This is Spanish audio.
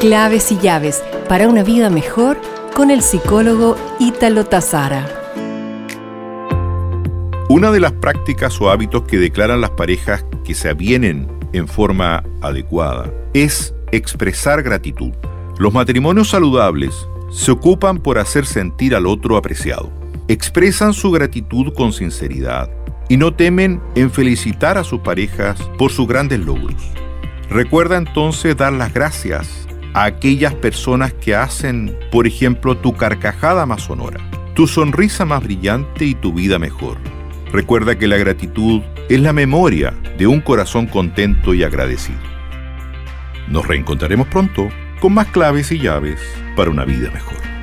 Claves y llaves para una vida mejor con el psicólogo Ítalo Tazara. Una de las prácticas o hábitos que declaran las parejas que se avienen en forma adecuada es expresar gratitud. Los matrimonios saludables se ocupan por hacer sentir al otro apreciado. Expresan su gratitud con sinceridad y no temen en felicitar a sus parejas por sus grandes logros. Recuerda entonces dar las gracias a aquellas personas que hacen, por ejemplo, tu carcajada más sonora, tu sonrisa más brillante y tu vida mejor. Recuerda que la gratitud es la memoria de un corazón contento y agradecido. Nos reencontraremos pronto con más claves y llaves para una vida mejor.